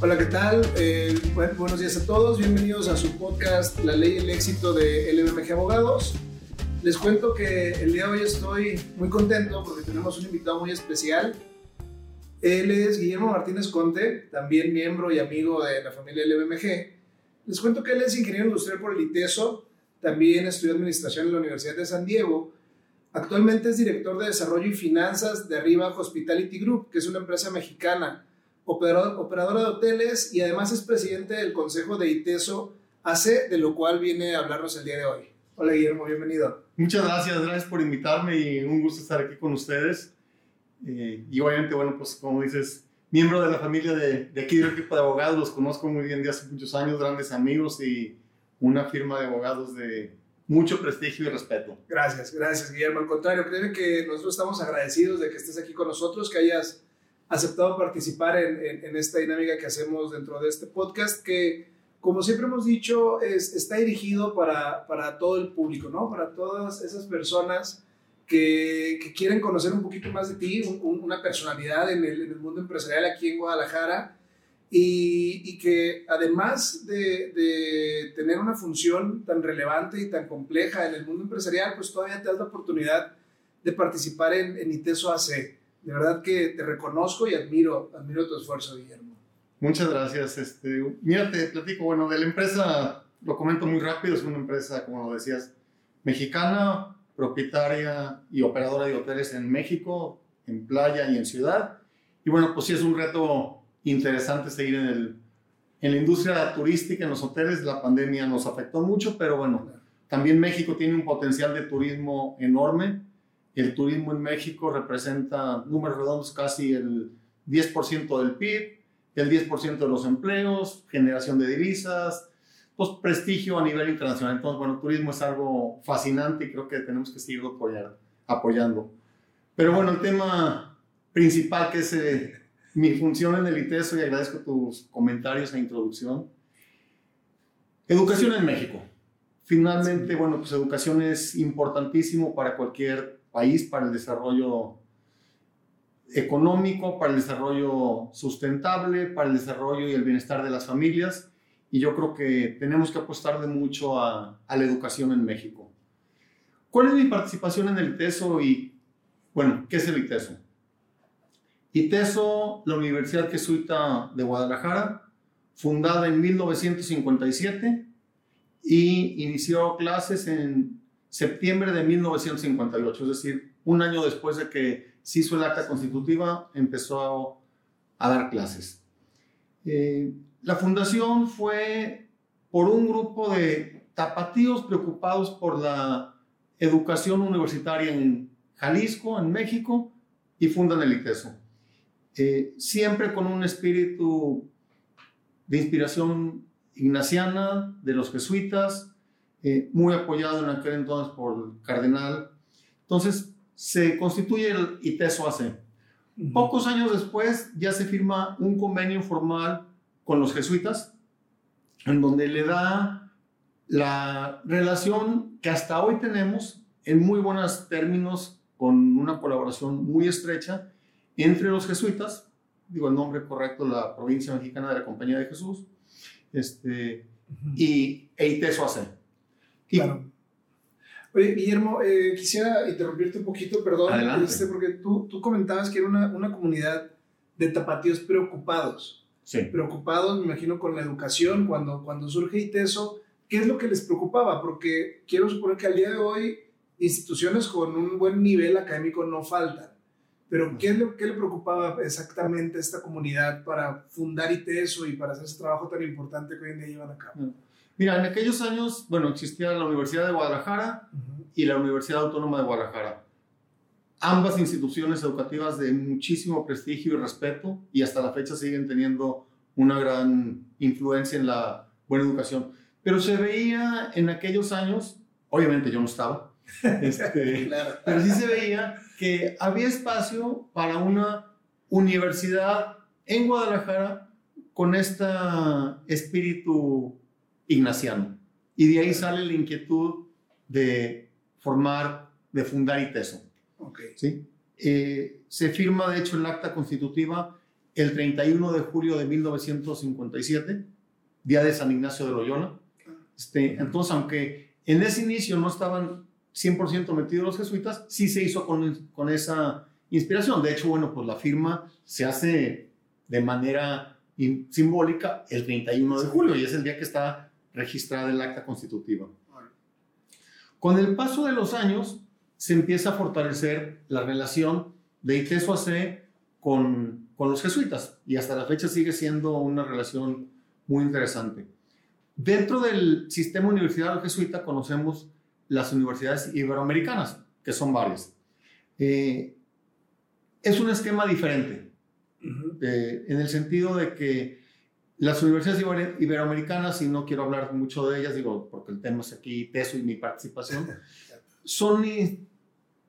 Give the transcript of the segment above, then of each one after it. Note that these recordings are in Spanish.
Hola, ¿qué tal? Eh, buenos días a todos. Bienvenidos a su podcast La Ley y el Éxito de LBMG Abogados. Les cuento que el día de hoy estoy muy contento porque tenemos un invitado muy especial. Él es Guillermo Martínez Conte, también miembro y amigo de la familia LBMG. Les cuento que él es ingeniero industrial por el ITESO, también estudió administración en la Universidad de San Diego. Actualmente es director de desarrollo y finanzas de Arriba Hospitality Group, que es una empresa mexicana, operadora de hoteles y además es presidente del consejo de ITESO AC, de lo cual viene a hablarnos el día de hoy. Hola Guillermo, bienvenido. Muchas gracias, gracias por invitarme y un gusto estar aquí con ustedes. Eh, y obviamente, bueno, pues como dices, miembro de la familia de, de aquí del equipo de abogados, los conozco muy bien de hace muchos años, grandes amigos y una firma de abogados de mucho prestigio y respeto. Gracias, gracias Guillermo. Al contrario, creo que nosotros estamos agradecidos de que estés aquí con nosotros, que hayas aceptado participar en, en, esta dinámica que hacemos dentro de este podcast, que como siempre hemos dicho, es, está dirigido para, para todo el público, ¿no? Para todas esas personas que, que, quieren conocer un poquito más de ti, una personalidad en el, en el, mundo empresarial aquí en Guadalajara y, y que además de, de, tener una función tan relevante y tan compleja en el mundo empresarial, pues todavía te das la oportunidad de participar en, en ITESO AC. De verdad que te reconozco y admiro, admiro tu esfuerzo, Guillermo. Muchas gracias. Este, mira, te platico, bueno, de la empresa, lo comento muy rápido, es una empresa, como lo decías, mexicana, propietaria y operadora de hoteles en México, en playa y en ciudad. Y bueno, pues sí es un reto interesante seguir en, el, en la industria turística, en los hoteles. La pandemia nos afectó mucho, pero bueno, también México tiene un potencial de turismo enorme. El turismo en México representa números redondos casi el 10% del PIB, el 10% de los empleos, generación de divisas, pues, prestigio a nivel internacional. Entonces, bueno, turismo es algo fascinante y creo que tenemos que seguirlo apoyar, apoyando. Pero bueno, el tema principal que es eh, mi función en el ITESO y agradezco tus comentarios e introducción. Educación en México. Finalmente, bueno, pues educación es importantísimo para cualquier país, para el desarrollo económico, para el desarrollo sustentable, para el desarrollo y el bienestar de las familias y yo creo que tenemos que apostarle mucho a, a, la educación en México. ¿Cuál es mi participación en el ITESO y, bueno, qué es el ITESO? ITESO, la Universidad Jesuita de Guadalajara, fundada en 1957 y inició clases en septiembre de 1958, es decir, un año después de que se hizo el acta constitutiva, empezó a, dar clases. Eh, la fundación fue por un grupo de tapatíos preocupados por la educación universitaria en Jalisco, en México, y fundan el ITESO. Eh, siempre con un espíritu de inspiración ignaciana de los jesuitas, eh, muy apoyado en aquel entonces por el cardenal. Entonces se constituye el ITESO AC. Pocos años después ya se firma un convenio formal con los jesuitas, en donde le da la relación que hasta hoy tenemos en muy buenos términos, con una colaboración muy estrecha entre los jesuitas, digo el nombre correcto, la provincia mexicana de la Compañía de Jesús, este, y EITESO AC. Claro. Oye, Guillermo, eh, quisiera interrumpirte un poquito, perdón, este, porque tú, tú comentabas que era una, una comunidad de tapatíos preocupados sí. preocupados, me imagino, con la educación, cuando, cuando surge ITESO, ¿qué es lo que les preocupaba? Porque quiero suponer que al día de hoy instituciones con un buen nivel académico no faltan. Pero ¿qué, es lo, qué le preocupaba exactamente a esta comunidad para fundar ITESO y para hacer ese trabajo tan importante que hoy en día llevan a cabo? Mira, en aquellos años, bueno, existía la Universidad de Guadalajara uh -huh. y la Universidad Autónoma de Guadalajara ambas instituciones educativas de muchísimo prestigio y respeto y hasta la fecha siguen teniendo una gran influencia en la buena educación. Pero se veía en aquellos años, obviamente yo no estaba, este, claro. pero sí se veía que había espacio para una universidad en Guadalajara con este espíritu ignaciano. Y de ahí sale la inquietud de formar, de fundar ITESO. Okay. ¿sí? Eh, se firma, de hecho, el acta constitutiva el 31 de julio de 1957, día de San Ignacio de Loyola. Este, entonces, aunque en ese inicio no estaban 100% metidos los jesuitas, sí se hizo con, con esa inspiración. De hecho, bueno, pues la firma se hace de manera simbólica el 31 de julio y es el día que está registrada el acta constitutiva. Con el paso de los años se empieza a fortalecer la relación de ITESO AC con, con los jesuitas y hasta la fecha sigue siendo una relación muy interesante. Dentro del sistema universitario jesuita conocemos las universidades iberoamericanas, que son varias. Eh, es un esquema diferente, eh, en el sentido de que las universidades iberoamericanas, y no quiero hablar mucho de ellas, digo, porque el tema es aquí peso y mi participación, son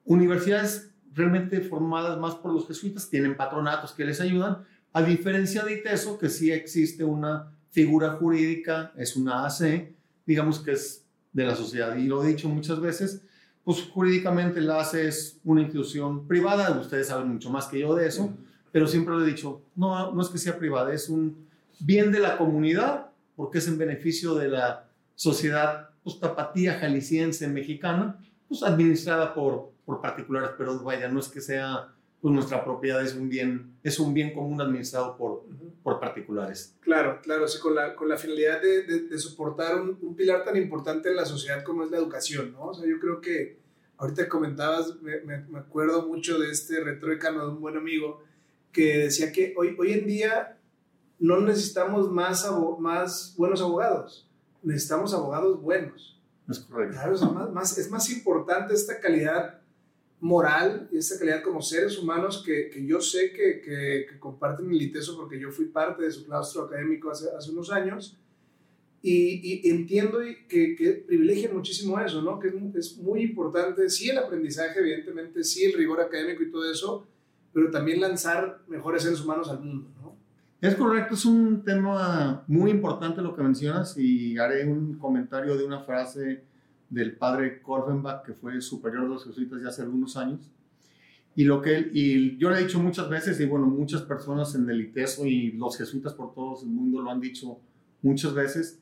universidades realmente formadas más por los jesuitas, tienen patronatos que les ayudan, a diferencia de ITESO, que sí existe una figura jurídica, es una AC, digamos que es de la sociedad. Y lo he dicho muchas veces, pues jurídicamente la AC es una institución privada, ustedes saben mucho más que yo de eso, pero siempre lo he dicho, no, no es que sea privada, es un bien de la comunidad, porque es en beneficio de la sociedad pues, tapatía jalisciense mexicana, pues administrada por, por particulares, pero vaya, no es que sea pues nuestra propiedad, es un bien, es un bien común administrado por, por particulares. Claro, claro, sí, con, la, con la finalidad de, de, soportar un, un, pilar tan importante en la sociedad como es la educación, ¿no? O sea, yo creo que ahorita comentabas, me, me, acuerdo mucho de este retroecano de un buen amigo que decía que hoy, hoy en día no necesitamos más, más buenos abogados, necesitamos abogados buenos. Es correcto. Claro, es más, es más importante esta calidad moral y esta calidad como seres humanos que, que yo sé que, que, comparten el ITESO porque yo fui parte de su claustro académico hace, hace unos años y, y entiendo que, que, privilegian muchísimo eso, ¿no? Que es, muy importante, sí el aprendizaje, evidentemente, sí el rigor académico y todo eso, pero también lanzar mejores seres humanos al mundo. Es correcto, es un tema muy importante lo que mencionas y haré un comentario de una frase del padre Korvenbach, que fue superior de los jesuitas ya hace algunos años. Y, lo que él, y yo le he dicho muchas veces, y bueno, muchas personas en el ITESO y los jesuitas por todo el mundo lo han dicho muchas veces,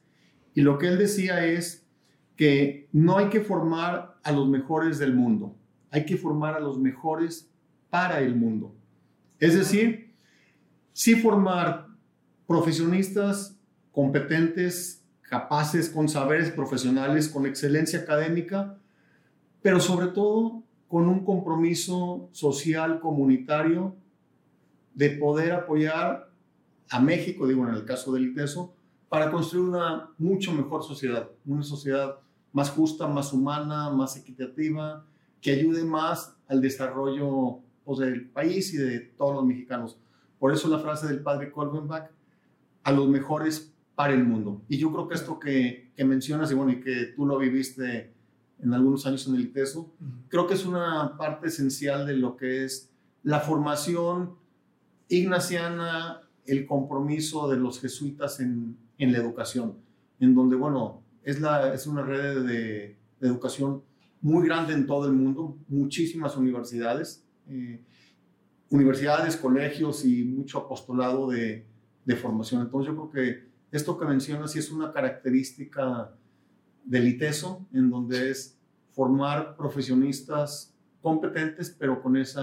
y lo que él decía es que no hay que formar a los mejores del mundo, hay que formar a los mejores para el mundo. Es decir, sí formar profesionistas competentes, capaces, con saberes profesionales, con excelencia académica, pero sobre todo con un compromiso social, comunitario, de poder apoyar a México, digo en el caso del ITESO, para construir una mucho mejor sociedad, una sociedad más justa, más humana, más equitativa, que ayude más al desarrollo pues, del país y de todos los mexicanos. Por eso la frase del padre Kolbenbach, a los mejores para el mundo. Y yo creo que esto que, que mencionas, y bueno, y que tú lo viviste en algunos años en el ITESO, creo que es una parte esencial de lo que es la formación ignaciana, el compromiso de los jesuitas en, en la educación, en donde, bueno, es, la, es una red de, de educación muy grande en todo el mundo, muchísimas universidades, eh, universidades, colegios y mucho apostolado de, de formación. Entonces yo creo que esto que mencionas sí es una característica del ITESO, en donde es formar profesionistas competentes, pero con ese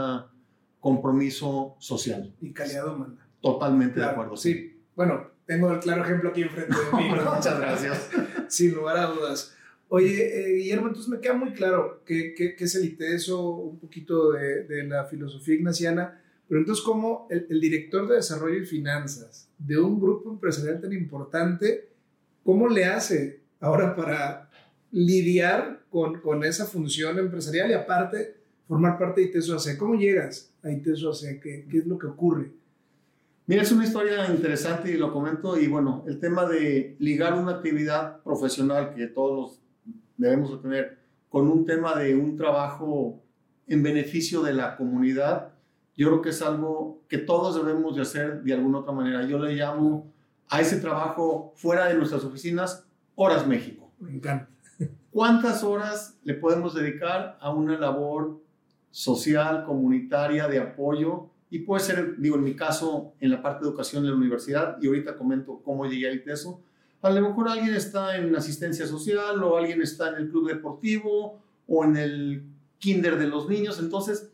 compromiso social. Y calidad humana. Totalmente de acuerdo. Sí, bueno, tengo el claro ejemplo aquí enfrente de mí. Muchas gracias. Sin lugar a dudas. Oye, eh, Guillermo, entonces me queda muy claro qué, qué, es el ITESO, un poquito de, de la filosofía ignaciana, pero entonces, ¿cómo el, director de desarrollo y finanzas de un grupo empresarial tan importante, cómo le hace ahora para lidiar con, con esa función empresarial y aparte formar parte de ITESO AC? ¿Cómo llegas a ITESO AC? ¿Qué, ¿Qué es lo que ocurre? Mira, es una historia interesante y lo comento. Y bueno, el tema de ligar una actividad profesional que todos debemos tener con un tema de un trabajo en beneficio de la comunidad, yo creo que es algo que todos debemos de hacer de alguna otra manera. Yo le llamo a ese trabajo fuera de nuestras oficinas Horas México. Me encanta. ¿Cuántas horas le podemos dedicar a una labor social, comunitaria, de apoyo y puede ser, digo, en mi caso, en la parte de educación en la universidad, y ahorita comento cómo llegué al ITESO. A lo mejor alguien está en asistencia social o alguien está en el club deportivo o en el kinder de los niños. Entonces,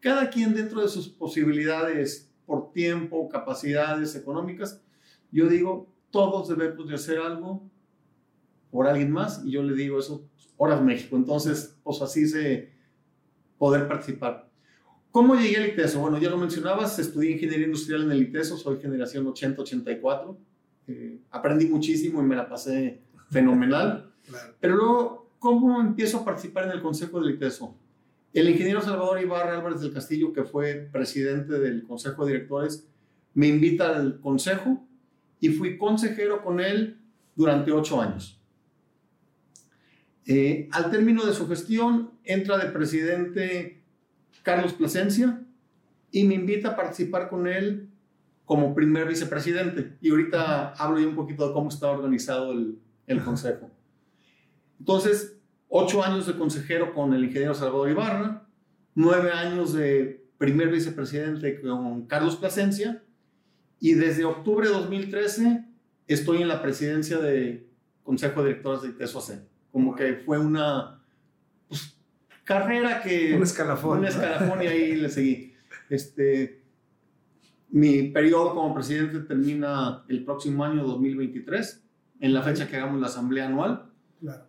cada quien dentro de sus posibilidades por tiempo, capacidades económicas, yo digo, todos debemos de hacer algo por alguien más y yo le digo eso, Horas México. Entonces, pues así se poder participar. ¿Cómo llegué al ITESO? Bueno, ya lo mencionabas, estudié ingeniería industrial en el ITESO, soy generación 80-84. Eh, aprendí muchísimo y me la pasé fenomenal. Pero luego, ¿cómo empiezo a participar en el consejo del ITESO? El ingeniero Salvador Ibarra Álvarez del Castillo, que fue presidente del consejo de directores, me invita al consejo y fui consejero con él durante ocho años. Eh, al término de su gestión, entra de presidente Carlos Plasencia y me invita a participar con él como primer vicepresidente. Y ahorita hablo yo un poquito de cómo está organizado el, el consejo. Entonces, ocho años de consejero con el ingeniero Salvador Ibarra, nueve años de primer vicepresidente con Carlos Plasencia y desde octubre de 2013 estoy en la presidencia de Consejo de Directores de ITESOAC. Como que fue una carrera que... Un escalafón. Un escalafón y ahí le seguí. Este, mi periodo como presidente termina el próximo año 2023, en la fecha que hagamos la asamblea anual. Claro.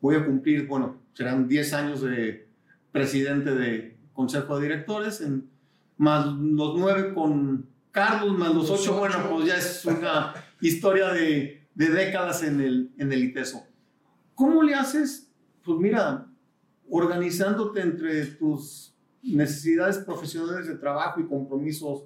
Voy a cumplir, bueno, serán 10 años de presidente de consejo de directores, en, más los 9 con Carlos, más los 8, bueno, pues ya es una historia de, de décadas en el, en el ITESO. ¿Cómo le haces? Pues mira, organizándote entre tus necesidades profesionales de trabajo y compromisos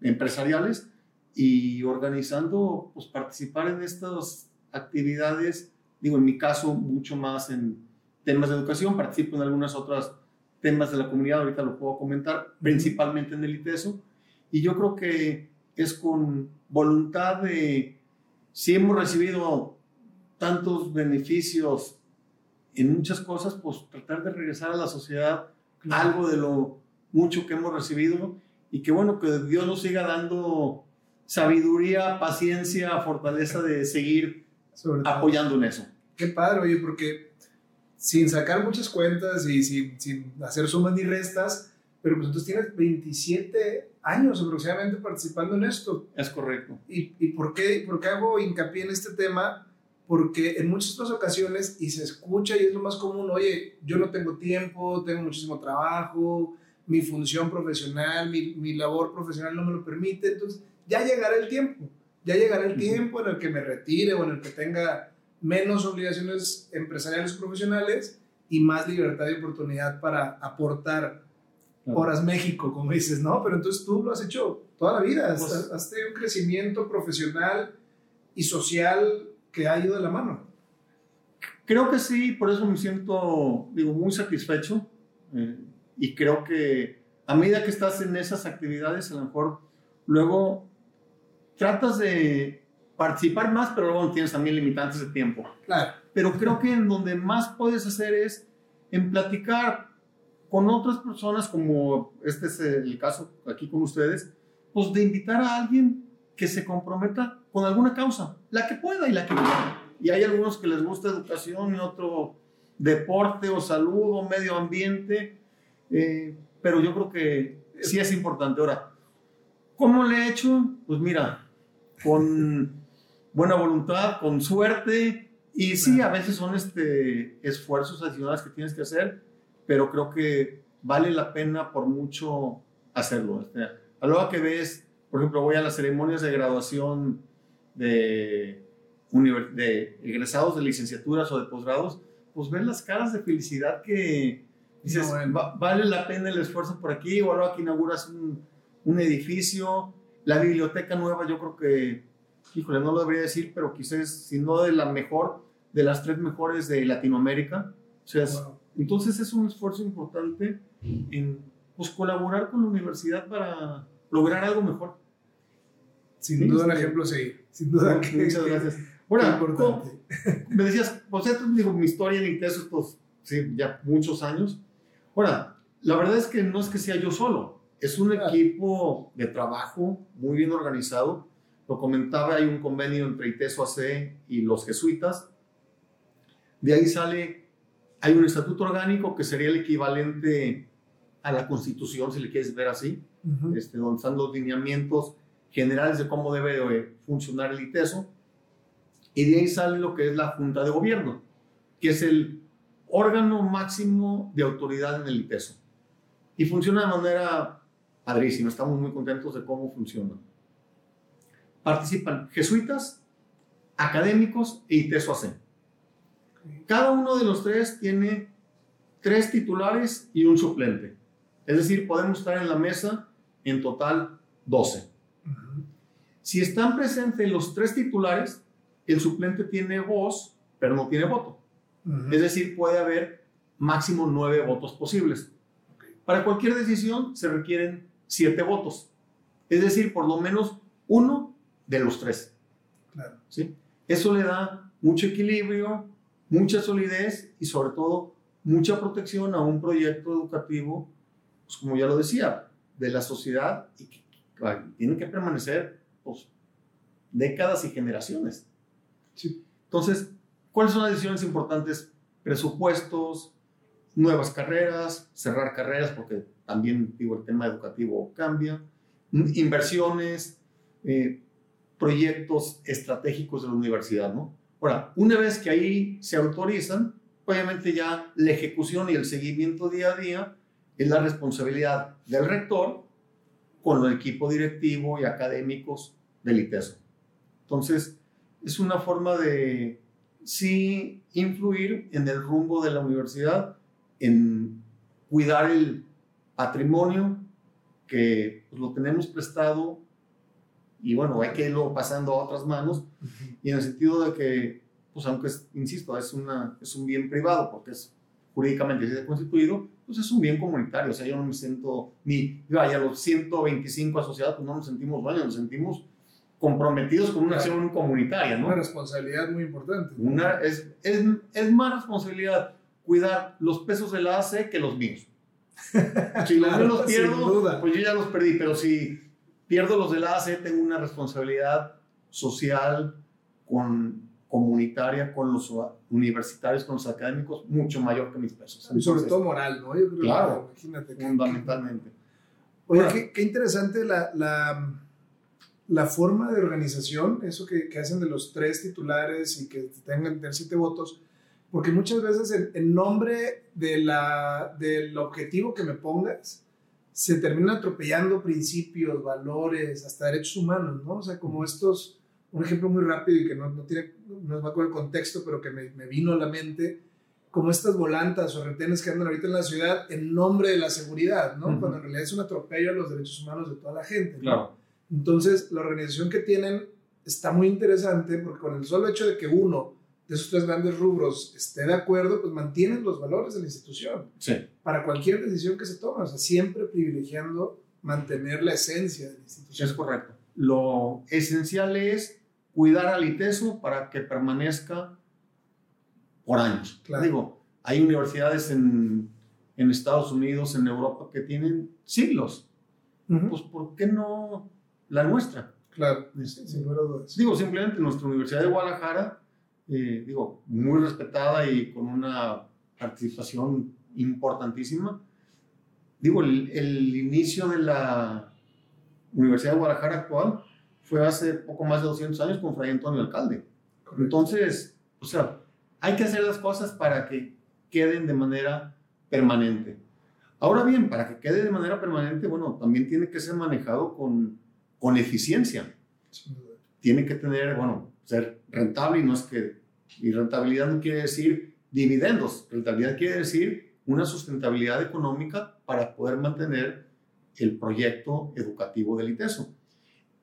empresariales y organizando, pues participar en estas actividades, digo, en mi caso, mucho más en temas de educación, participo en algunas otras temas de la comunidad, ahorita lo puedo comentar, principalmente en el ITESO, y yo creo que es con voluntad de, si hemos recibido tantos beneficios en muchas cosas, pues tratar de regresar a la sociedad algo de lo mucho que hemos recibido. Y que bueno, que Dios nos siga dando sabiduría, paciencia, fortaleza de seguir apoyando en eso. Qué padre, oye, porque sin sacar muchas cuentas y sin, sin hacer sumas ni restas, pero pues entonces tienes 27 años aproximadamente participando en esto. Es correcto. ¿Y, y por, qué, por qué hago hincapié en este tema? porque en muchas otras ocasiones, y se escucha y es lo más común, oye, yo no tengo tiempo, tengo muchísimo trabajo, mi función profesional, mi, mi labor profesional no me lo permite, entonces ya llegará el tiempo, ya llegará el tiempo en el que me retire o en el que tenga menos obligaciones empresariales o profesionales y más libertad y oportunidad para aportar horas México, como dices, ¿no? Pero entonces tú lo has hecho toda la vida, has, pues has tenido un crecimiento profesional y social que ha ido de la mano. Creo que sí, por eso me siento, digo, muy satisfecho eh, y creo que a medida que estás en esas actividades, a lo mejor luego tratas de participar más, pero luego tienes también limitantes de tiempo. Claro. Pero creo que en donde más puedes hacer es en platicar con otras personas, como este es el caso aquí con ustedes, pues de invitar a alguien que se comprometa con alguna causa, la que pueda y la que quiera. Y hay algunos que les gusta educación y otro deporte o salud o medio ambiente, eh, pero yo creo que sí es importante. Ahora, ¿cómo le he hecho? Pues mira, con buena voluntad, con suerte, y sí, a veces son este, esfuerzos adicionales que tienes que hacer, pero creo que vale la pena por mucho hacerlo. Este, a lo que ves por ejemplo, voy a las ceremonias de graduación de, de egresados de licenciaturas o de posgrados, pues ven las caras de felicidad que dices, vale la pena el esfuerzo por aquí, o ahora que inauguras un, un, edificio, la biblioteca nueva, yo creo que, híjole, no lo debería decir, pero quizás, si no de la mejor, de las tres mejores de Latinoamérica. O sea, entonces es un esfuerzo importante en pues, colaborar con la universidad para lograr algo mejor. Sin duda un ejemplo sí. Sin duda. muchas gracias. Bueno, me decías, pues esto digo, mi historia en ITESO, estos, sí, ya muchos años. Ahora, la verdad es que no es que sea yo solo, es un equipo de trabajo muy bien organizado. Lo comentaba, hay un convenio entre ITESO AC y los jesuitas. De ahí sale, hay un estatuto orgánico que sería el equivalente a la constitución, si le quieres ver así, este, donde están los lineamientos generales de cómo debe de funcionar el ITESO. Y de ahí sale lo que es la Junta de Gobierno, que es el órgano máximo de autoridad en el ITESO. Y funciona de manera padrísima, estamos muy contentos de cómo funciona. Participan jesuitas, académicos e ITESO AC. Cada uno de los tres tiene tres titulares y un suplente. Es decir, podemos estar en la mesa en total 12. Ujú. Si están presentes los tres titulares, el suplente tiene voz, pero no tiene voto. Ujú. Es decir, puede haber máximo nueve votos posibles. Para cualquier decisión se requieren siete votos. Es decir, por lo menos uno de los tres. Claro. ¿sí? Eso le da mucho equilibrio, mucha solidez y sobre todo mucha protección a un proyecto educativo, pues como ya lo decía, de la sociedad y que, tiene que permanecer pues, décadas y generaciones. Sí. Entonces, ¿cuáles son las decisiones importantes? Presupuestos, nuevas carreras, cerrar carreras, porque también digo, el tema educativo cambia, inversiones, eh, proyectos estratégicos de la universidad, ¿no? Ahora, una vez que ahí se autorizan, obviamente ya la ejecución y el seguimiento día a día es la responsabilidad del rector con el equipo directivo y académicos del ITESO. Entonces, es una forma de sí influir en el rumbo de la universidad, en cuidar el patrimonio que pues, lo tenemos prestado y bueno, hay que irlo pasando a otras manos Ujú. y en el sentido de que, pues aunque, es, insisto, es, una, es un bien privado porque es jurídicamente sí está constituido, pues es un bien comunitario, o sea, yo no me siento, ni, vaya, los 125 asociados, pues no nos sentimos dueños, nos sentimos comprometidos con una Claro. acción comunitaria, ¿no? Una responsabilidad muy importante. Una, es, es, es más responsabilidad cuidar los pesos de la AC que los míos. Si los Claro, míos los pierdo, pues yo ya los perdí, pero si pierdo los de la AC, tengo una responsabilidad social, con, comunitaria, con los universitarios, con los académicos, mucho mayor que mis pesos. Y sobre Entonces, todo moral, ¿no? Yo creo que, Claro. imagínate. que- fundamentalmente. Oye, Ahora- qué, qué interesante la, la, la forma de organización, eso que, que hacen de los tres titulares y que tengan que tener siete votos, porque muchas veces en, en nombre de la, del objetivo que me pongas, se terminan atropellando principios, valores, hasta derechos humanos, ¿no? O sea, como estos, un ejemplo muy rápido y que no, no tiene, no va con el contexto, pero que me, me vino a la mente, como estas volantas o retenes que andan ahorita en la ciudad en nombre de la seguridad, ¿no? Ujú. Cuando en realidad es un atropello a los derechos humanos de toda la gente. ¿no? Claro. Entonces, la organización que tienen está muy interesante porque con el solo hecho de que uno de esos tres grandes rubros esté de acuerdo, pues mantienen los valores de la institución Sí. para cualquier decisión que se tome, o sea, siempre privilegiando mantener la esencia de la institución. Es correcto. Lo esencial es cuidar al ITESO para que permanezca por años. Claro. Digo, hay universidades en, en Estados Unidos, en Europa, que tienen siglos. Ujú. Pues, ¿por qué no la nuestra? claro, Este, sin lugar a dudas. Digo, simplemente nuestra Universidad de Guadalajara, eh, digo, muy respetada y con una participación importantísima. Digo, el, el inicio de la Universidad de Guadalajara actual fue hace poco más de 200 años con Fray Antonio Alcalde. Entonces, o sea, hay que hacer las cosas para que queden de manera permanente. Ahora bien, para que quede de manera permanente, bueno, también tiene que ser manejado con, con eficiencia duda. tiene que tener, bueno, ser rentable y no es que, y rentabilidad no quiere decir dividendos, rentabilidad quiere decir una sustentabilidad económica para poder mantener el proyecto educativo del ITESO.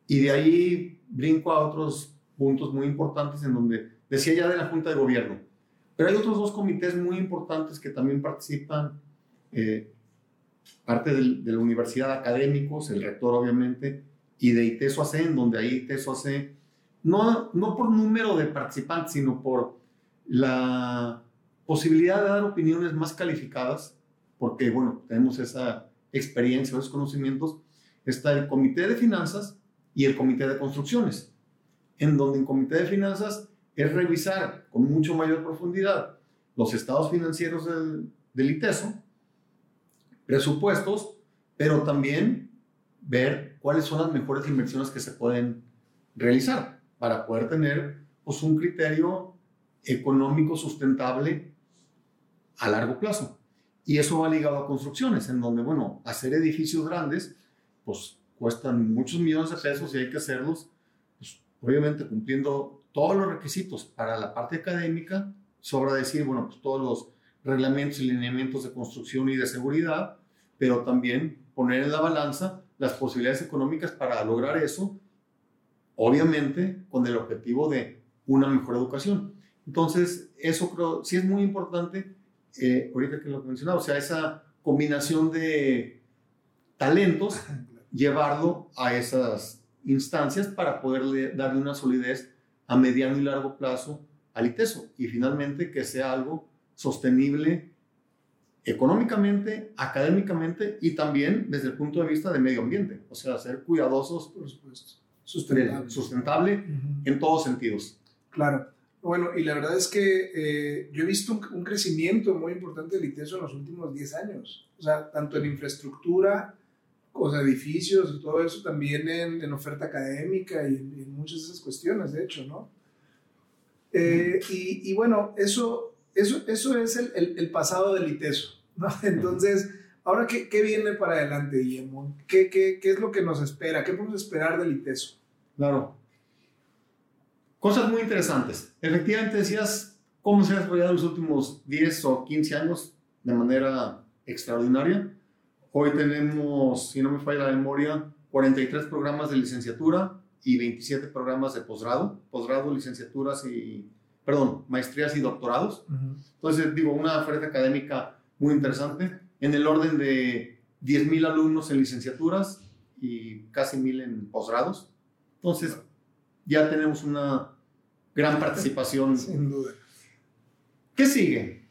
Y de ahí brinco a otros puntos muy importantes en donde decía ya de la Junta de Gobierno, pero hay otros dos comités muy importantes que también participan, eh, parte del- de la universidad académicos, el rector obviamente, y de ITESO AC, en donde ahí ITESO AC, no, no por número de participantes, sino por la posibilidad de dar opiniones más calificadas, porque, bueno, tenemos esa experiencia, esos conocimientos, está el Comité de Finanzas y el Comité de Construcciones, en donde el Comité de Finanzas es revisar con mucho mayor profundidad los estados financieros del, del ITESO, presupuestos, pero también ver cuáles son las mejores inversiones que se pueden realizar para poder tener pues, un criterio económico sustentable a largo plazo. Y eso va ligado a construcciones, en donde, bueno, hacer edificios grandes, pues cuestan muchos millones de pesos y hay que hacerlos, pues, obviamente cumpliendo todos los requisitos para la parte académica, sobra decir, bueno, pues todos los reglamentos y lineamientos de construcción y de seguridad, pero también poner en la balanza las posibilidades económicas para lograr eso, obviamente con el objetivo de una mejor educación. Entonces, eso creo, sí es muy importante, eh, ahorita que lo mencionaba, o sea, esa combinación de talentos, llevarlo a esas instancias para poderle darle una solidez a mediano y largo plazo al ITESO. Y finalmente que sea algo sostenible económicamente, académicamente y también desde el punto de vista de medio ambiente, o sea, ser cuidadosos, por supuesto, sustentable, sustentable en todos sentidos. Claro. Bueno, y la verdad es que eh, yo he visto un, crecimiento muy importante del ITESO en los últimos 10 años, o sea, tanto en infraestructura, o sea, edificios y todo eso, también en, en oferta académica y en, muchas de esas cuestiones, de hecho, ¿no? Eh, y, y, bueno, eso eso, eso es el, el, el pasado del ITESO. ¿no? Entonces, ahora, ¿qué, ¿qué, viene para adelante, Guillermo? ¿Qué, ¿Qué, qué, es lo que nos espera? ¿Qué podemos esperar del ITESO? Claro. Cosas muy interesantes. Efectivamente, decías cómo se ha desarrollado los últimos 10 o 15 años de manera extraordinaria. Hoy tenemos, si no me falla la memoria, 43 programas de licenciatura y 27 programas de posgrado, posgrado, licenciaturas y perdón, maestrías y doctorados. Entonces, digo, una oferta académica muy interesante, en el orden de 10.000 alumnos en licenciaturas y casi 1.000 en posgrados. Entonces, ya tenemos una gran participación. Sin duda. ¿Qué sigue?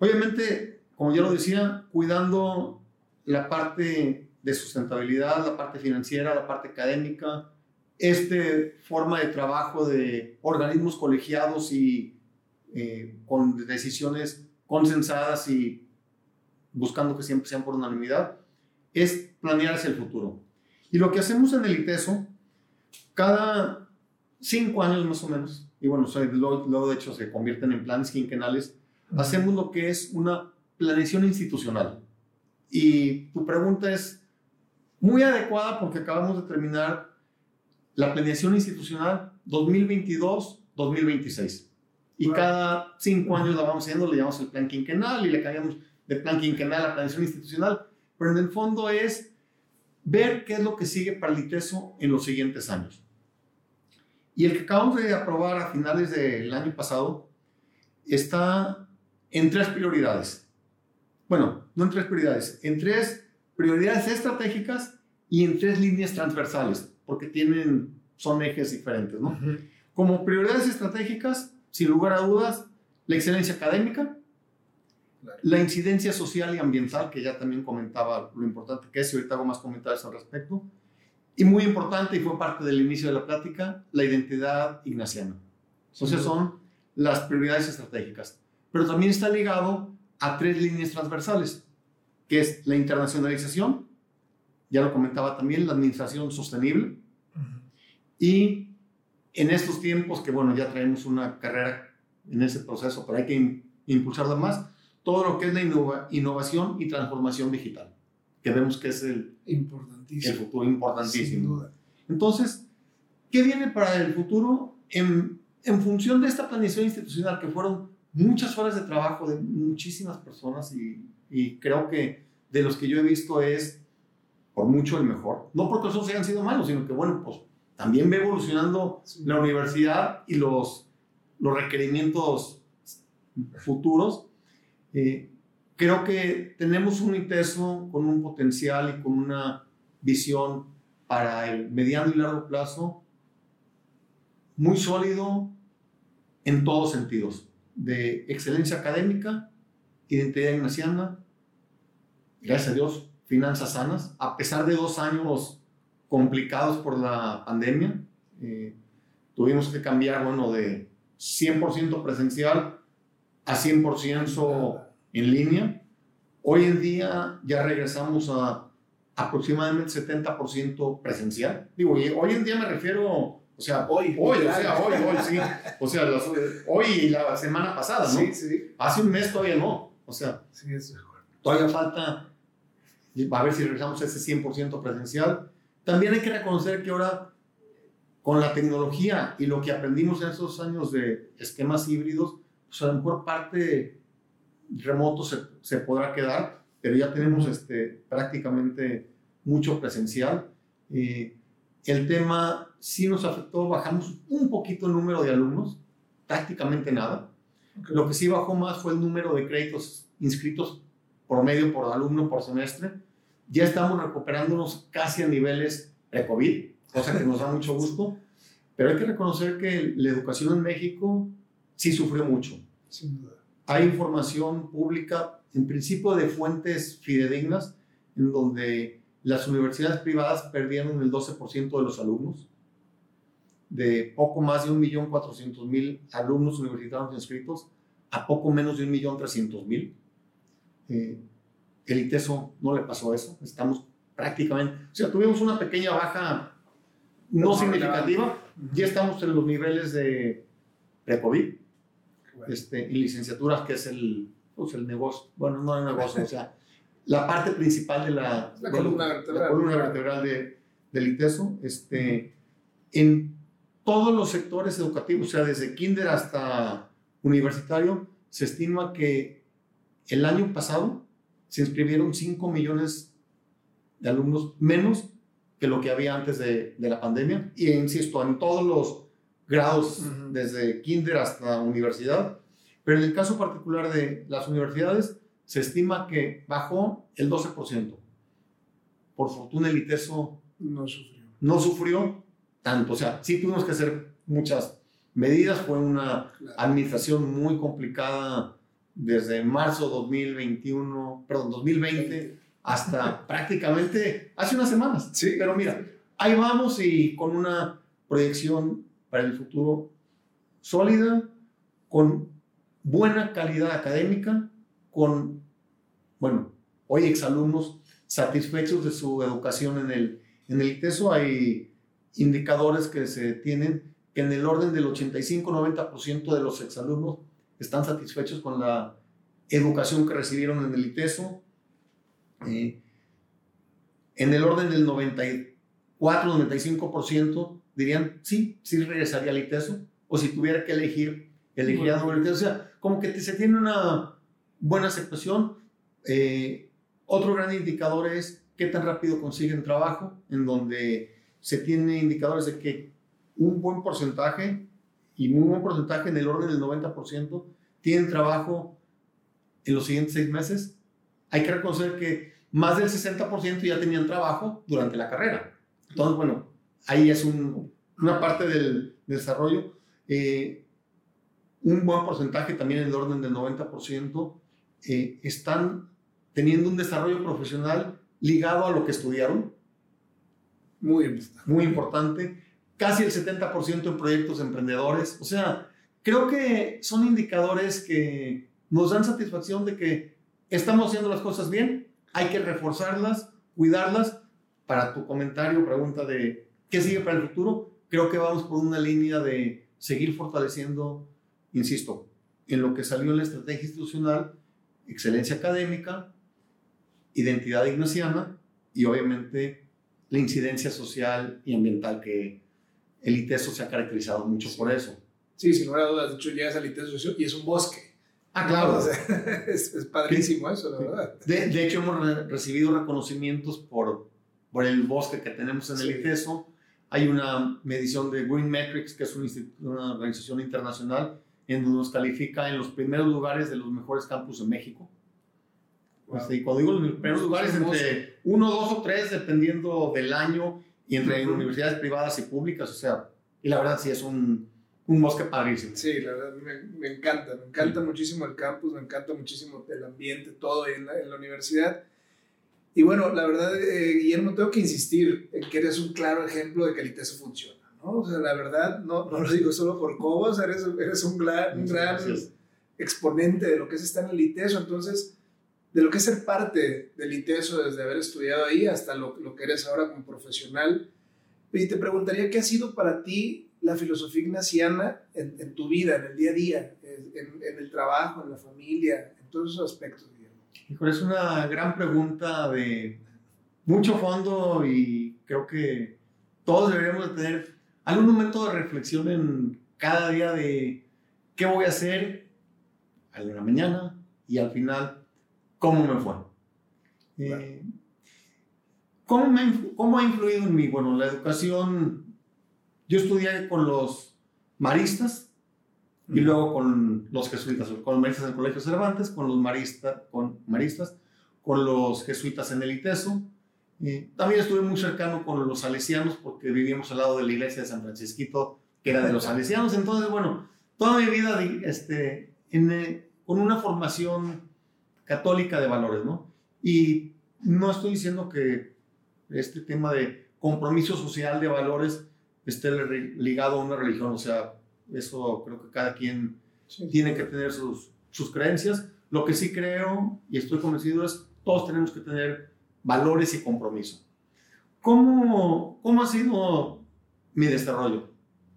Obviamente, como ya lo decía, cuidando la parte de sustentabilidad, la parte financiera, la parte académica, esta forma de trabajo de organismos colegiados y eh, con decisiones consensadas y buscando que siempre sean por unanimidad, es planear hacia el futuro. Y lo que hacemos en el ITESO, cada cinco años más o menos, y bueno, luego de hecho se convierten en planes quinquenales, hacemos lo que es una planeación institucional. Y tu pregunta es muy adecuada porque acabamos de terminar la planeación institucional 2022-2026. Y cada cinco años la vamos haciendo, le llamamos el plan quinquenal y le cambiamos de plan quinquenal a planeación institucional. Pero en el fondo es ver qué es lo que sigue para el ITESO en los siguientes años. Y el que acabamos de aprobar a finales del año pasado está en tres prioridades. Bueno, no en tres prioridades, en tres prioridades estratégicas y en tres líneas transversales porque tienen, son ejes diferentes, ¿no? Como prioridades estratégicas, sin lugar a dudas, la excelencia académica, la incidencia social y ambiental, que ya también comentaba lo importante que es, y ahorita hago más comentarios al respecto, y muy importante, y fue parte del inicio de la plática, la identidad ignaciana. Entonces son las prioridades estratégicas. Pero también está ligado a tres líneas transversales, que es la internacionalización, ya lo comentaba también, la administración sostenible. Y en estos tiempos que, bueno, ya traemos una carrera en ese proceso, pero hay que impulsarla más, todo lo que es la innovación y transformación digital, que vemos que es el, importantísimo. el futuro importantísimo. Sin duda. Entonces, ¿qué viene para el futuro? En, en función de esta planeación institucional, que fueron muchas horas de trabajo de muchísimas personas y, y creo que de los que yo he visto es por mucho el mejor. No porque esos hayan sido malos, sino que, bueno, pues también ve evolucionando la universidad y los, los requerimientos futuros. Eh, creo que tenemos un ITESO con un potencial y con una visión para el mediano y largo plazo muy sólido en todos sentidos, de excelencia académica, identidad ignaciana, gracias a Dios, finanzas sanas, a pesar de dos años complicados por la pandemia. Eh, tuvimos que cambiar, bueno, de 100% presencial a 100% en línea. Hoy en día ya regresamos a aproximadamente 70% presencial. Digo, hoy en día me refiero, o sea, hoy, hoy, o sea, hoy, hoy, sí. O sea, hoy y la semana pasada, ¿no? Sí, sí. Hace un mes todavía no. O sea, sí, todavía falta, a ver si regresamos a ese 100% presencial. También hay que reconocer que ahora, con la tecnología y lo que aprendimos en esos años de esquemas híbridos, pues a lo mejor parte remoto se, se podrá quedar, pero ya tenemos este, prácticamente mucho presencial. Eh, el tema sí nos afectó, bajamos un poquito el número de alumnos, prácticamente nada. Lo que sí bajó más fue el número de créditos inscritos por medio por alumno por semestre. Ya estamos recuperándonos casi a niveles pre-COVID, cosa que nos da mucho gusto, pero hay que reconocer que la educación en México sí sufrió mucho. Sin duda. Hay información pública, en principio de fuentes fidedignas, en donde las universidades privadas perdieron el 12% de los alumnos. De poco más de 1.400.000 alumnos universitarios inscritos a poco menos de 1.300.000. Eh, el ITESO no le pasó eso. Estamos prácticamente, o sea, tuvimos una pequeña baja no, significativa. Ya estamos en los niveles de pre-COVID este, y licenciaturas, que es el, pues, el negocio, bueno, no el negocio, o sea, la parte principal de la, la columna vertebral, la columna vertebral de, del ITESO, este, en todos los sectores educativos, o sea, desde kinder hasta universitario, se estima que el año pasado se inscribieron 5 millones de alumnos menos que lo que había antes de, de la pandemia. Y insisto, en todos los grados, desde kinder hasta universidad. Pero en el caso particular de las universidades, se estima que bajó el 12%. Por fortuna, el ITESO no sufrió. no sufrió tanto. O sea, sí tuvimos que hacer muchas medidas. Fue una administración muy complicada desde marzo 2021, perdón, 2020 hasta prácticamente hace unas semanas. Sí. Pero mira, ahí vamos y con una proyección para el futuro sólida, con buena calidad académica, con, bueno, hoy exalumnos satisfechos de su educación en el, en el ITESO. Hay indicadores que se tienen que en el orden del 85-90% de los exalumnos están satisfechos con la educación que recibieron en el ITESO. Eh, en el orden del 94-95% dirían, sí, sí regresaría al ITESO, o si tuviera que elegir, elegiría bueno. ITESO. O sea, como que se tiene una buena aceptación. Eh, otro gran indicador es qué tan rápido consiguen trabajo, en donde se tiene indicadores de que un buen porcentaje, y muy buen porcentaje, en el orden del 90%, tienen trabajo en los siguientes seis meses. Hay que reconocer que más del 60% ya tenían trabajo durante la carrera. Entonces, bueno, ahí es un, una parte del, desarrollo. Eh, un buen porcentaje, también en el orden del 90%, eh, están teniendo un desarrollo profesional ligado a lo que estudiaron. Muy importante. Muy importante. Casi el 70% en proyectos emprendedores. O sea, creo que son indicadores que nos dan satisfacción de que estamos haciendo las cosas bien, hay que reforzarlas, cuidarlas. Para tu comentario, pregunta de qué sigue para el futuro, creo que vamos por una línea de seguir fortaleciendo, insisto, en lo que salió en la estrategia institucional, excelencia académica, identidad ignaciana y obviamente la incidencia social y ambiental que el ITESO se ha caracterizado mucho por eso. Sí, sin lugar a dudas. De hecho, llegas al ITESO y es un bosque. Ah, claro. O sea, es, es, padrísimo eso, la verdad. De, de, hecho, hemos re recibido reconocimientos por, por el bosque que tenemos en el sí. ITESO. Hay una medición de Green Metrics, que es una, una organización internacional, en donde nos califica en los primeros lugares de los mejores campus de México. Wow. Este, y cuando digo los primeros lugares, entre uno, dos o tres, dependiendo del año, y entre uh -huh. universidades privadas y públicas, o sea, y la verdad sí es un, un bosque padrísimo. Sí, la verdad, me, me encanta, me encanta muchísimo el campus, me encanta muchísimo el ambiente, todo en la, en la universidad. Y bueno, la verdad, eh, Guillermo, tengo que insistir en que eres un claro ejemplo de que el ITESO funciona, ¿no? O sea, la verdad, no, no lo digo solo por Cobos, eres, eres un gran, un gran exponente de lo que es estar en el ITESO, entonces, de lo que es ser parte del ITESO desde haber estudiado ahí hasta lo, lo que eres ahora como profesional. Y te preguntaría, ¿qué ha sido para ti la filosofía ignaciana en, en, tu vida, en el día a día, en, en, el trabajo, en la familia, en todos esos aspectos? Es una gran pregunta de mucho fondo y creo que todos deberíamos tener algún momento de reflexión en cada día de qué voy a hacer a la mañana y al final cómo me fue. Eh, ¿cómo, me, ¿Cómo ha influido en mí? Bueno, la educación yo estudié con los maristas y luego con los jesuitas, con los maristas en el Colegio Cervantes, con los maristas, con maristas, con los jesuitas en el ITESO. Y también estuve muy cercano con los salesianos porque vivíamos al lado de la iglesia de San Francisquito, que era de los salesianos. Entonces, bueno, toda mi vida este, en, eh, con una formación católica de valores, ¿no? Y no estoy diciendo que este tema de compromiso social de valores esté ligado a una religión. O sea, eso creo que cada quien tiene que tener sus, sus creencias. Lo que sí creo y estoy convencido es todos tenemos que tener valores y compromiso. ¿Cómo, cómo ha sido mi desarrollo?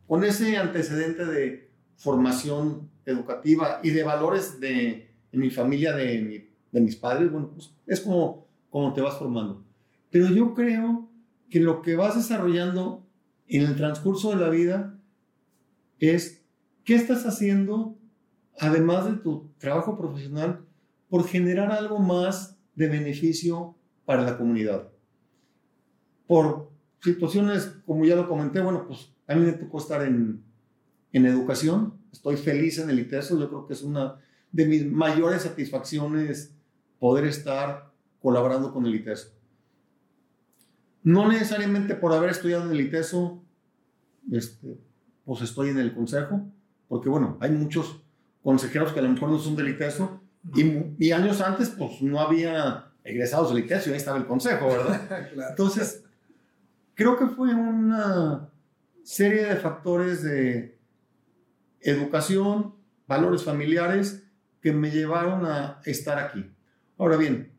Con ese antecedente de formación educativa y de valores de, en mi familia, de, mi, de mis padres, bueno, pues es como, como te vas formando. Pero yo creo que lo que vas desarrollando en el transcurso de la vida es qué estás haciendo, además de tu trabajo profesional, por generar algo más de beneficio para la comunidad. Por situaciones, como ya lo comenté, bueno, pues a mí me tocó estar en, en educación, estoy feliz en el ITESO, yo creo que es una de mis mayores satisfacciones poder estar colaborando con el ITESO. No necesariamente por haber estudiado en el ITESO, este, pues estoy en el consejo, porque bueno, hay muchos consejeros que a lo mejor no son del ITESO, y, y años antes pues no había egresados del ITESO y ahí estaba el consejo, ¿verdad? Entonces, creo que fue una serie de factores de educación, valores familiares que me llevaron a estar aquí. Ahora bien,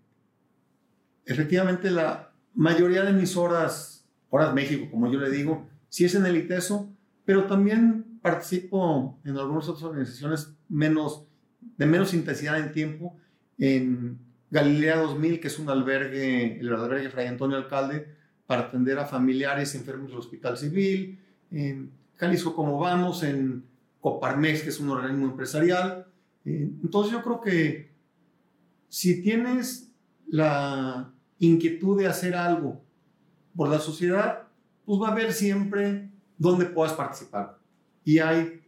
efectivamente la mayoría de mis horas, horas México, como yo le digo, sí es en el ITESO, pero también participo en algunas otras organizaciones menos, de menos intensidad en tiempo, en Galilea 2000, que es un albergue, el albergue Fray Antonio Alcalde, para atender a familiares enfermos del Hospital Civil, en Jalisco Como Vamos, en Coparmex, que es un organismo empresarial. Entonces yo creo que si tienes la inquietud de hacer algo por la sociedad, pues va a haber siempre donde puedas participar. Y hay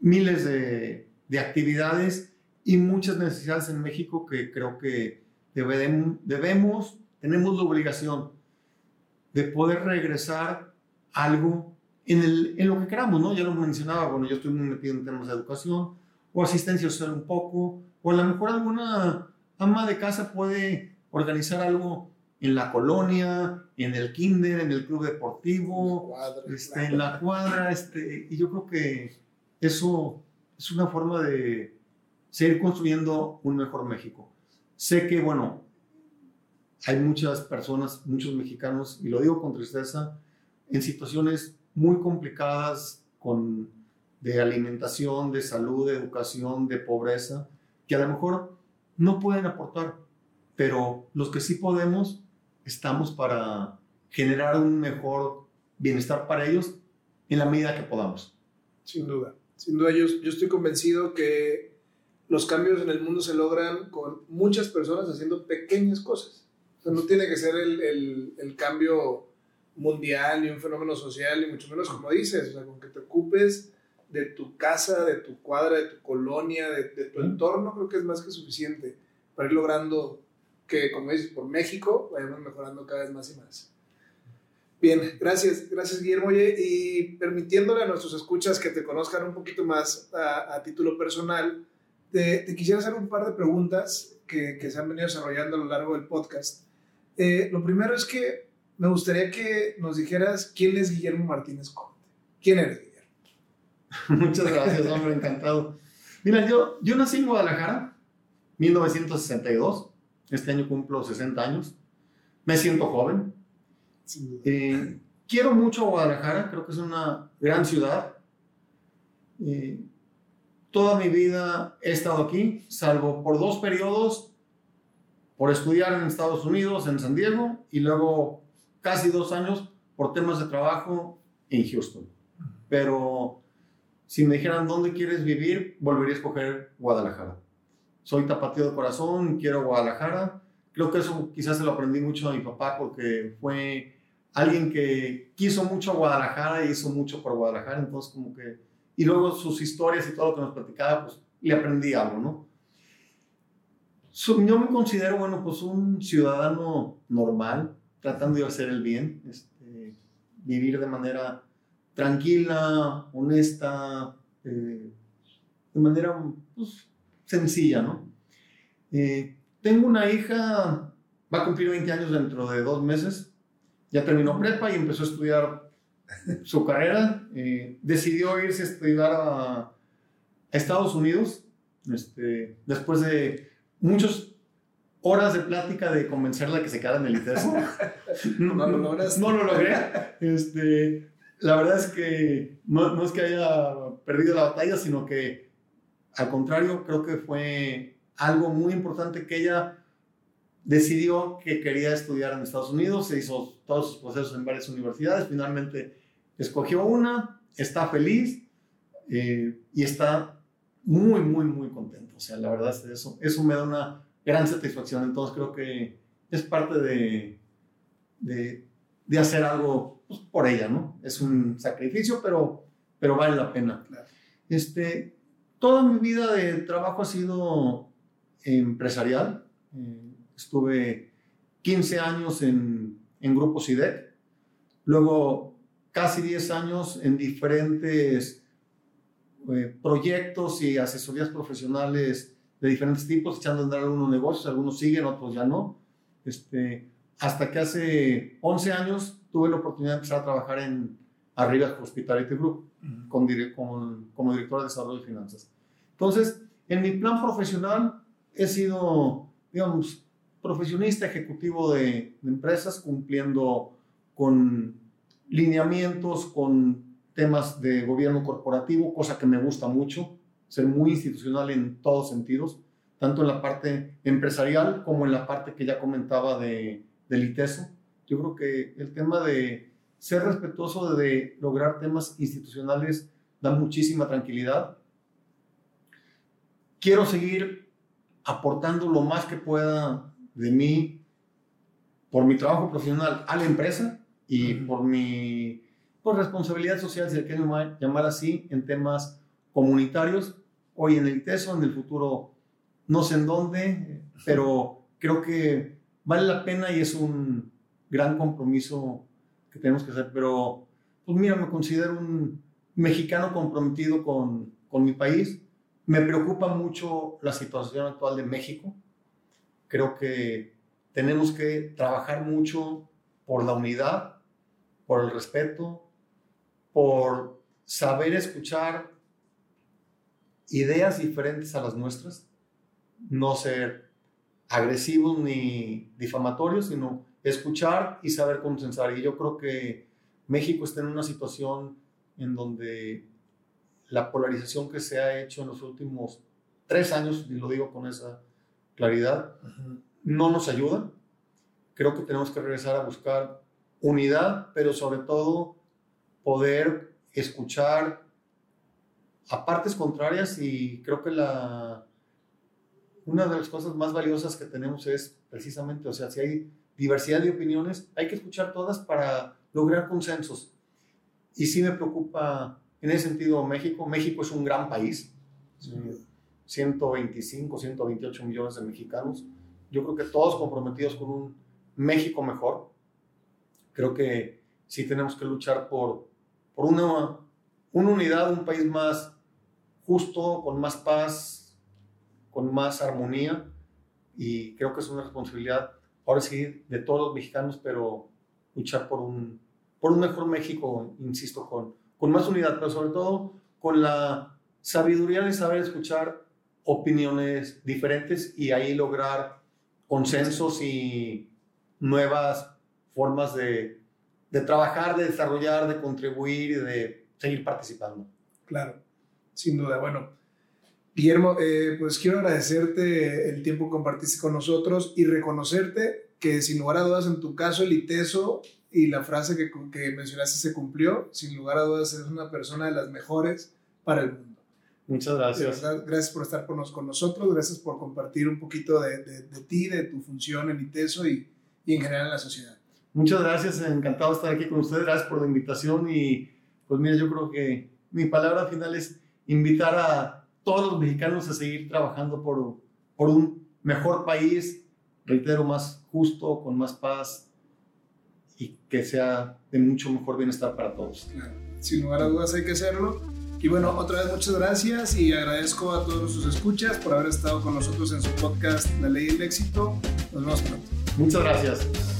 miles de, de, actividades y muchas necesidades en México que creo que debemos, tenemos la obligación de poder regresar algo en lo que queramos, ¿no? Ya lo mencionaba, bueno, yo estoy muy metido en temas de educación o asistencia social un poco, o a lo mejor alguna ama de casa puede organizar algo en la colonia, en el kinder, en el club deportivo, este, en la cuadra, este, y yo creo que eso es una forma de seguir construyendo un mejor México. Sé que, bueno, hay muchas personas, muchos mexicanos, y lo digo con tristeza, en situaciones muy complicadas con, de alimentación, de salud, de educación, de pobreza, que a lo mejor no pueden aportar, pero los que sí podemos, estamos para generar un mejor bienestar para ellos en la medida que podamos. Sin duda, sin duda yo, yo estoy convencido que los cambios en el mundo se logran con muchas personas haciendo pequeñas cosas. O sea, no tiene que ser el, el, el cambio mundial ni un fenómeno social, ni mucho menos como dices, o sea, con que te ocupes de tu casa, de tu cuadra, de tu colonia, de, de tu entorno, creo que es más que suficiente para ir logrando que, como dices, por México vayamos mejorando cada vez más y más. Bien, gracias, gracias Guillermo. Oye, y permitiéndole a nuestros escuchas que te conozcan un poquito más a, título personal, te, quisiera hacer un par de preguntas que, que, se han venido desarrollando a lo largo del podcast. Eh, lo primero es que me gustaría que nos dijeras quién es Guillermo Martínez Conte. ¿Quién eres, Guillermo? Muchas gracias, hombre, encantado. Mira, yo, yo nací en Guadalajara, 1962. Este año cumplo 60 años. Me siento joven. Eh, quiero mucho Guadalajara, creo que es una gran ciudad. Eh, toda mi vida he estado aquí, salvo por dos periodos, por estudiar en Estados Unidos, en San Diego, y luego casi dos años por temas de trabajo en Houston. Pero si me dijeran dónde quieres vivir, volvería a escoger Guadalajara. Soy tapatío de corazón, quiero Guadalajara. Creo que eso quizás se lo aprendí mucho a mi papá porque fue alguien que quiso mucho a Guadalajara y hizo mucho por Guadalajara, entonces como que, y luego sus historias y todo lo que nos platicaba, pues le aprendí algo, ¿no? yo me considero, bueno, pues un ciudadano normal, tratando de hacer el bien, este, vivir de manera tranquila, honesta, eh, de manera pues, sencilla, ¿no? Eh, tengo una hija, va a cumplir 20 años dentro de dos meses, ya terminó prepa y empezó a estudiar su carrera. Eh, decidió irse a estudiar a, Estados Unidos, este, después de muchas horas de plática de convencerla que se quedara en el ITESO. no, lo logras. No lo logré. Este, la verdad es que no, no es que haya perdido la batalla, sino que al contrario, creo que fue algo muy importante que ella decidió que quería estudiar en Estados Unidos, se hizo todos sus procesos en varias universidades, finalmente escogió una, está feliz eh, y está muy, muy, muy contento. O sea, la verdad es que eso, eso me da una gran satisfacción. Entonces creo que es parte de, de, de hacer algo pues, por ella, ¿no? Es un sacrificio, pero, pero vale la pena. Este, toda mi vida de trabajo ha sido empresarial. Eh, Estuve 15 años en, en Grupo CIDEC, luego casi 10 años en diferentes eh, proyectos y asesorías profesionales de diferentes tipos, echando a andar algunos negocios, algunos siguen, otros ya no. Este, hasta que hace 11 años tuve la oportunidad de empezar a trabajar en Arriba Hospitality Group con, con, como director de desarrollo y finanzas. Entonces, en mi plan profesional he sido, digamos, profesionista ejecutivo de, empresas cumpliendo con lineamientos, con temas de gobierno corporativo, cosa que me gusta mucho, ser muy institucional en todos sentidos, tanto en la parte empresarial como en la parte que ya comentaba de, del ITESO. Yo creo que el tema de ser respetuoso de lograr temas institucionales da muchísima tranquilidad. Quiero seguir aportando lo más que pueda de mí por mi trabajo profesional a la empresa y por mi por responsabilidad social, si le quieren llamar así, en temas comunitarios. Hoy en el ITESO, en el futuro no sé en dónde, pero creo que vale la pena y es un gran compromiso que tenemos que hacer. Pero, pues mira, me considero un mexicano comprometido con, con mi país. Me preocupa mucho la situación actual de México creo que tenemos que trabajar mucho por la unidad, por el respeto, por saber escuchar ideas diferentes a las nuestras, no ser agresivos ni difamatorios, sino escuchar y saber consensar. Y yo creo que México está en una situación en donde la polarización que se ha hecho en los últimos tres años, y lo digo con esa claridad, no nos ayuda. Creo que tenemos que regresar a buscar unidad, pero sobre todo poder escuchar a partes contrarias y creo que la una de las cosas más valiosas que tenemos es precisamente, o sea, si hay diversidad de opiniones, hay que escuchar todas para lograr consensos. Y sí me preocupa en ese sentido México. México es un gran país. 125, 128 millones de mexicanos. Yo creo que todos comprometidos con un México mejor. Creo que sí tenemos que luchar por, por una, una unidad, un país más justo, con más paz, con más armonía. Y creo que es una responsabilidad, ahora sí, de todos los mexicanos, pero luchar por un, por un mejor México, insisto, con, con más unidad, pero sobre todo con la sabiduría de saber escuchar opiniones diferentes y ahí lograr consensos y nuevas formas de, de trabajar, de desarrollar, de contribuir y de seguir participando. Claro, sin duda. Bueno, Guillermo, eh, pues quiero agradecerte el tiempo que compartiste con nosotros y reconocerte que sin lugar a dudas en tu caso el ITESO y la frase que, que mencionaste se cumplió, sin lugar a dudas eres una persona de las mejores para el mundo. Muchas gracias. gracias por estar con, con, nosotros, gracias por compartir un poquito de, de, de ti, de tu función en ITESO y, y, en general en la sociedad. Muchas gracias, encantado de estar aquí con ustedes, gracias por la invitación y pues mira, yo creo que mi palabra final es invitar a todos los mexicanos a seguir trabajando por, por un mejor país, reitero, más justo, con más paz y que sea de mucho mejor bienestar para todos. Claro. Sin lugar a dudas hay que hacerlo. Y bueno, otra vez muchas gracias y agradezco a todos sus escuchas por haber estado con nosotros en su podcast La Ley del Éxito. Nos vemos pronto. Muchas gracias.